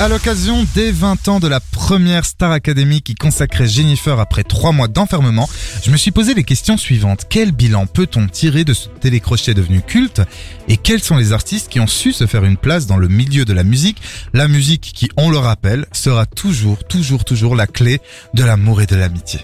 À l'occasion des 20 ans de la première Star Academy qui consacrait Jennifer après 3 mois d'enfermement, je me suis posé les questions suivantes. Quel bilan peut-on tirer de ce télécrochet devenu culte? Et quels sont les artistes qui ont su se faire une place dans le milieu de la musique? La musique qui, on le rappelle, sera toujours, toujours, toujours la clé de l'amour et de l'amitié.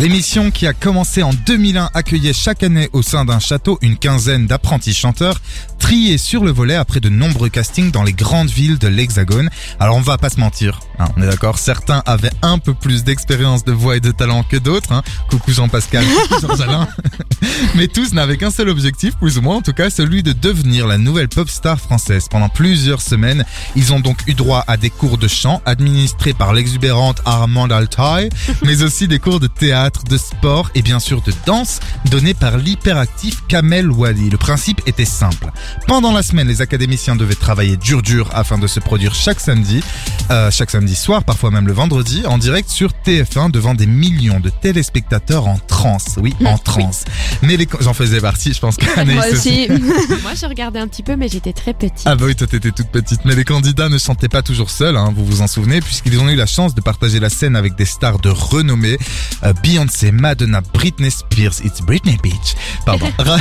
L'émission qui a commencé en 2001 accueillait chaque année au sein d'un château une quinzaine d'apprentis chanteurs triés sur le volet après de nombreux castings dans les grandes villes de l'Hexagone. Alors on va pas se mentir, hein, on est d'accord, certains avaient un peu plus d'expérience de voix et de talent que d'autres. hein. Coucou Jean-Pascal, coucou Jean-Alain. Mais tous n'avaient qu'un seul objectif, plus ou moins en tout cas, celui de devenir la nouvelle pop star française. Pendant plusieurs semaines, ils ont donc eu droit à des cours de chant administrés par l'exubérante Armand Altaï, mais aussi des cours de théâtre, de sport et bien sûr de danse donnés par l'hyperactif Kamel Wally. Le principe était simple. Pendant la semaine, les académiciens devaient travailler dur dur afin de se produire chaque samedi, euh, chaque samedi soir, parfois même le vendredi, en direct sur TF1 devant des millions de téléspectateurs en transe. Oui, en transe. Mais les, j'en faisais partie, je pense qu'Anaïs Moi aussi. Moi, je regardais un petit peu, mais j'étais très petite. Ah bah oui, toi t'étais toute petite. Mais les candidats ne chantaient pas toujours seuls, hein, vous vous en souvenez, puisqu'ils ont eu la chance de partager la scène avec des stars de renommée. Euh, Beyoncé, Madonna, Britney Spears, it's Britney Beach, pardon, Ra-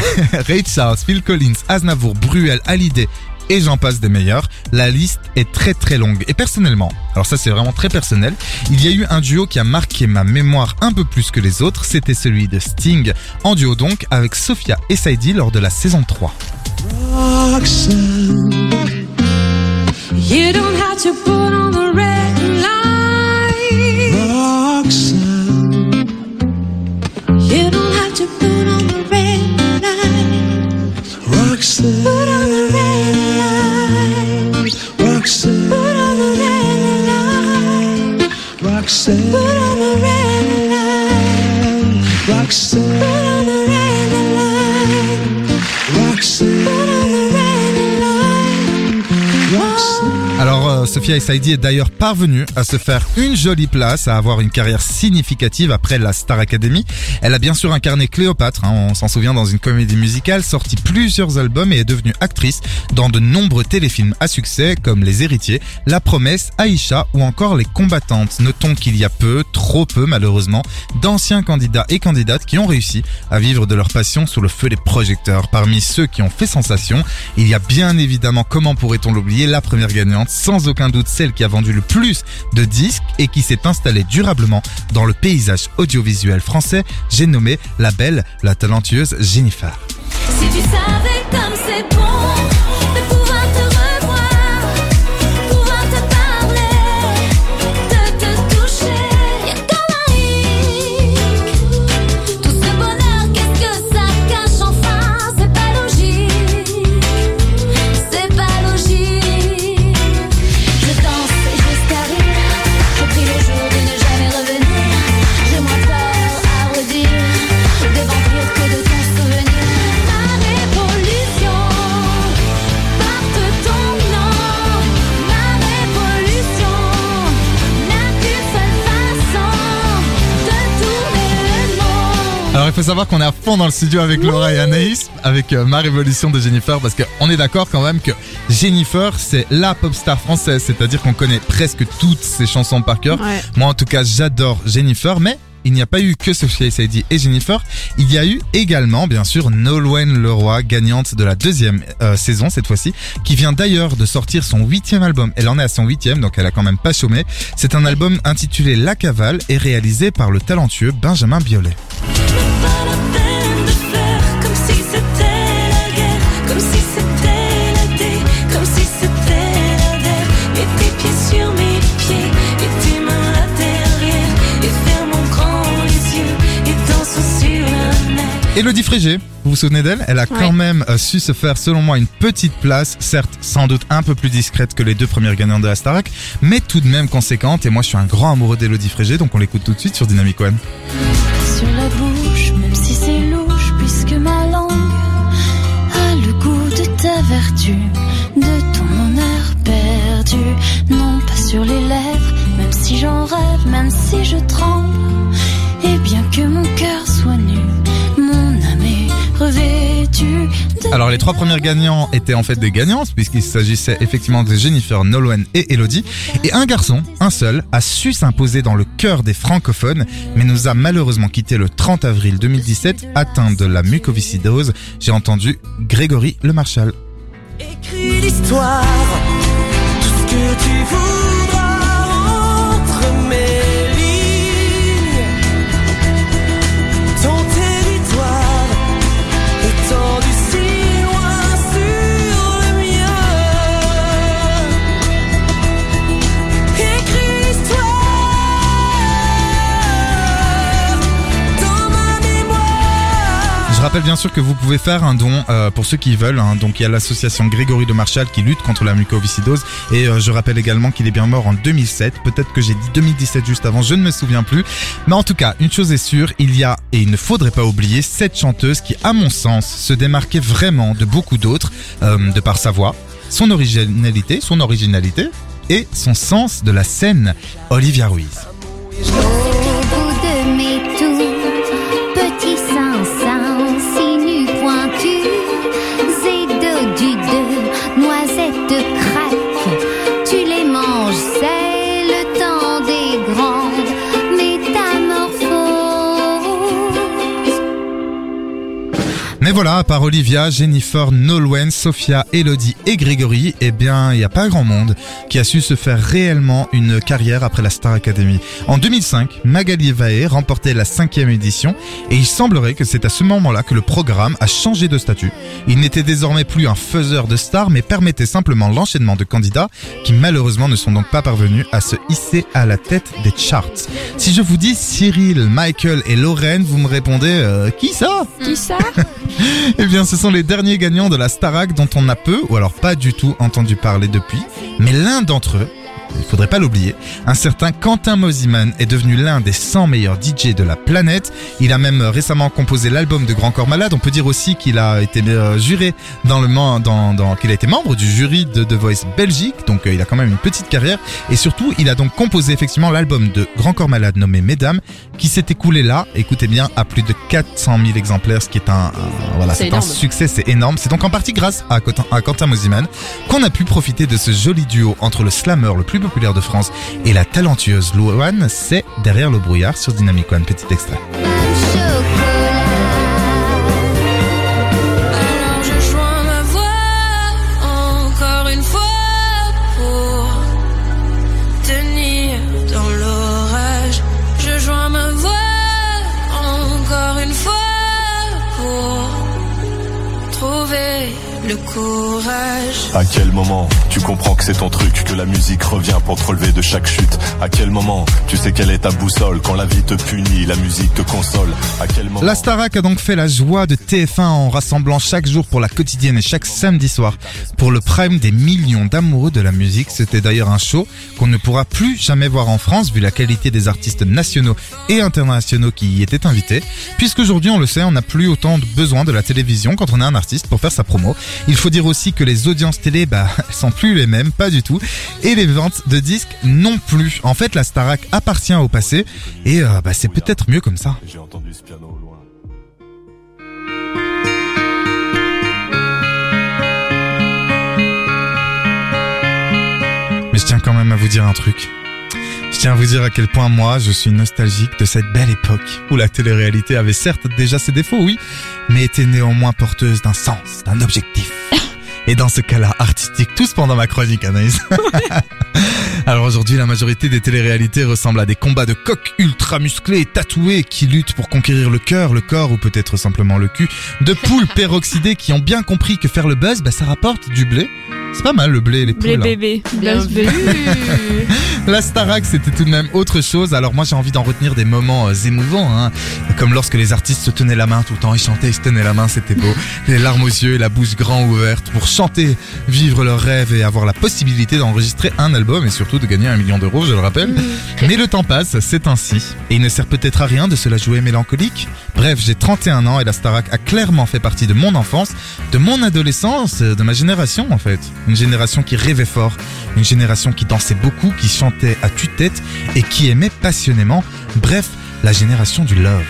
Ray Charles, Phil Collins, Aznavour, Bruel, Hallyday, et j'en passe des meilleurs. La liste est très très longue. Et personnellement, alors ça c'est vraiment très personnel, il y a eu un duo qui a marqué ma mémoire un peu plus que les autres, c'était celui de Sting, en duo donc, avec Sophia et Saidi lors de la saison 3. You don't have to put on the red lives. Alors, euh, Sophia et Saidi est d'ailleurs parvenue à se faire une jolie place, à avoir une carrière significative après la Star Academy. Elle a bien sûr incarné Cléopâtre, hein, on s'en souvient dans une comédie musicale, sorti plusieurs albums et est devenue actrice dans de nombreux téléfilms à succès comme Les Héritiers, La Promesse, Aïcha ou encore Les Combattantes. Notons qu'il y a peu, trop peu malheureusement, d'anciens candidats et candidates qui ont réussi à vivre de leur passion sous le feu des projecteurs. Parmi ceux qui ont fait sensation, il y a bien évidemment, comment pourrait-on l'oublier, la première gagnante, sans aucun doute celle qui a vendu le plus de disques et qui s'est installée durablement dans le paysage audiovisuel français. J'ai nommé la belle, la talentueuse Jennifer. Alors il faut savoir qu'on est à fond dans le studio avec Laura et Anaïs, avec euh, ma révolution de Jennifer, parce qu'on est d'accord quand même que Jennifer c'est la pop star française, c'est-à-dire qu'on connaît presque toutes ses chansons par cœur. Ouais. Moi en tout cas j'adore Jennifer, mais il n'y a pas eu que Sophia Saidi et Jennifer, il y a eu également bien sûr Nolwenn Leroy, gagnante de la deuxième euh, saison cette fois-ci, qui vient d'ailleurs de sortir son huitième album. Elle en est à son huitième, donc elle a quand même pas chômé. C'est un album intitulé La Cavale et réalisé par le talentueux Benjamin Biolay. Elodie Frégé, vous vous souvenez d'elle? Elle a quand même euh, su se faire, selon moi, une petite place, certes sans doute un peu plus discrète que les deux premières gagnantes de la Starac, mais tout de même conséquente. Et moi, je suis un grand amoureux d'Elodie Frégé, donc on l'écoute tout de suite sur Dynamic One. sur la bouche, même si c'est louche, puisque ma langue a le goût de ta vertu, de ton honneur perdu. Non, pas sur les lèvres, même si j'en rêve, même si je tremble. Alors les trois premières gagnants étaient en fait des gagnantes puisqu'il s'agissait effectivement de Jennifer, Nolwenn et Elodie. Et un garçon, un seul, a su s'imposer dans le cœur des francophones mais nous a malheureusement quitté le 30 avril 2017 atteint de la mucoviscidose. J'ai entendu Grégory Le Marchal. Écris l'histoire, tout ce que tu voudras Je rappelle bien sûr que vous pouvez faire un don euh, pour ceux qui veulent. hein. Donc il y a l'association Grégory de Marchal qui lutte contre la mucoviscidose. Et euh, je rappelle également qu'il est bien mort en 2007. Peut-être que j'ai dit 2017 juste avant, je ne me souviens plus. Mais en tout cas, une chose est sûre, il y a, et il ne faudrait pas oublier, cette chanteuse qui, à mon sens, se démarquait vraiment de beaucoup d'autres, euh, de par sa voix, son originalité, son originalité et son sens de la scène, Olivia Ruiz. Voilà, à part Olivia, Jennifer, Nolwenn, Sophia, Elodie et Grégory, eh bien, il n'y a pas grand monde qui a su se faire réellement une carrière après la Star Academy. En 2005, Magali Vaé remportait la cinquième édition et il semblerait que c'est à ce moment-là que le programme a changé de statut. Il n'était désormais plus un faiseur de stars, mais permettait simplement l'enchaînement de candidats qui malheureusement ne sont donc pas parvenus à se hisser à la tête des charts. Si je vous dis Cyril, Michael et Lorraine, vous me répondez euh, qui ça? Qui ça? Eh bien, ce sont les derniers gagnants de la Starac dont on a peu, ou alors pas du tout entendu parler depuis. Mais l'un d'entre eux, il faudrait pas l'oublier, un certain Quentin Mosiman est devenu l'un des 100 meilleurs DJ de la planète. Il a même euh, récemment composé l'album de Grand Corps Malade. On peut dire aussi qu'il a été euh, juré dans le dans, dans qu'il a été membre du jury de The Voice Belgique. Donc euh, il a quand même une petite carrière et surtout il a donc composé effectivement l'album de Grand Corps Malade nommé Mesdames qui s'est écoulé là, écoutez bien, à plus de 400 000 exemplaires, ce qui est un, voilà, C'est un succès, c'est énorme. C'est donc en partie grâce à Quentin, à Quentin Mosiman qu'on a pu profiter de ce joli duo entre le slammer le plus populaire de France et la talentueuse Louane. C'est derrière le brouillard sur Dynamic One. Petit extrait. Le courage. À quel moment tu comprends que c'est ton truc, que la musique revient pour te relever de chaque chute? À quel moment tu sais quelle est ta boussole Quand la vie te punit, la musique te console? À quel moment La Starac a donc fait la joie de TF1 en rassemblant chaque jour pour la quotidienne et chaque samedi soir pour le prime des millions d'amoureux de la musique. C'était d'ailleurs un show qu'on ne pourra plus jamais voir en France vu la qualité des artistes nationaux et internationaux qui y étaient invités. Puisqu'aujourd'hui, on le sait, on n'a plus autant de besoin de la télévision quand on est un artiste pour faire sa promo. Il faut dire aussi que les audiences télé, bah, elles sont plus les mêmes, pas du tout. Et les ventes de disques non plus. En fait, la Starac appartient au passé et euh, bah, c'est peut-être mieux comme ça. J'ai entendu ce piano au loin. Mais je tiens quand même à vous dire un truc. Je tiens à vous dire à quel point moi je suis nostalgique de cette belle époque où la télé-réalité avait certes déjà ses défauts, oui, mais était néanmoins porteuse d'un sens, d'un objectif. Et dans ce cas-là, artistique, tous pendant ma chronique, Anaïs. Alors aujourd'hui, la majorité des téléréalités ressemblent à des combats de coqs ultra musclés et tatoués qui luttent pour conquérir le cœur, le corps ou peut-être simplement le cul, de poules peroxydées qui ont bien compris que faire le buzz, bah, ça rapporte du blé C'est pas mal le blé et les poules. Les hein. bébés. Bien vu. La Starac, c'était tout de même autre chose. Alors moi, j'ai envie d'en retenir des moments euh, émouvants, hein. comme lorsque les artistes se tenaient la main tout le temps, ils chantaient, ils se tenaient la main, c'était beau. Les larmes aux yeux et la bouche grand ouverte pour chanter, vivre leurs rêves et avoir la possibilité d'enregistrer un album et surtout de gagner un million d'euros, je le rappelle. Mais le temps passe, c'est ainsi. Et il ne sert peut-être à rien de se la jouer mélancolique. Bref, j'ai 31 ans et la Starac a clairement fait partie de mon enfance, de mon adolescence, de ma génération en fait. Une génération qui rêvait fort, une génération qui dansait beaucoup, qui chantait à tue-tête et qui aimait passionnément. Bref, la génération du love.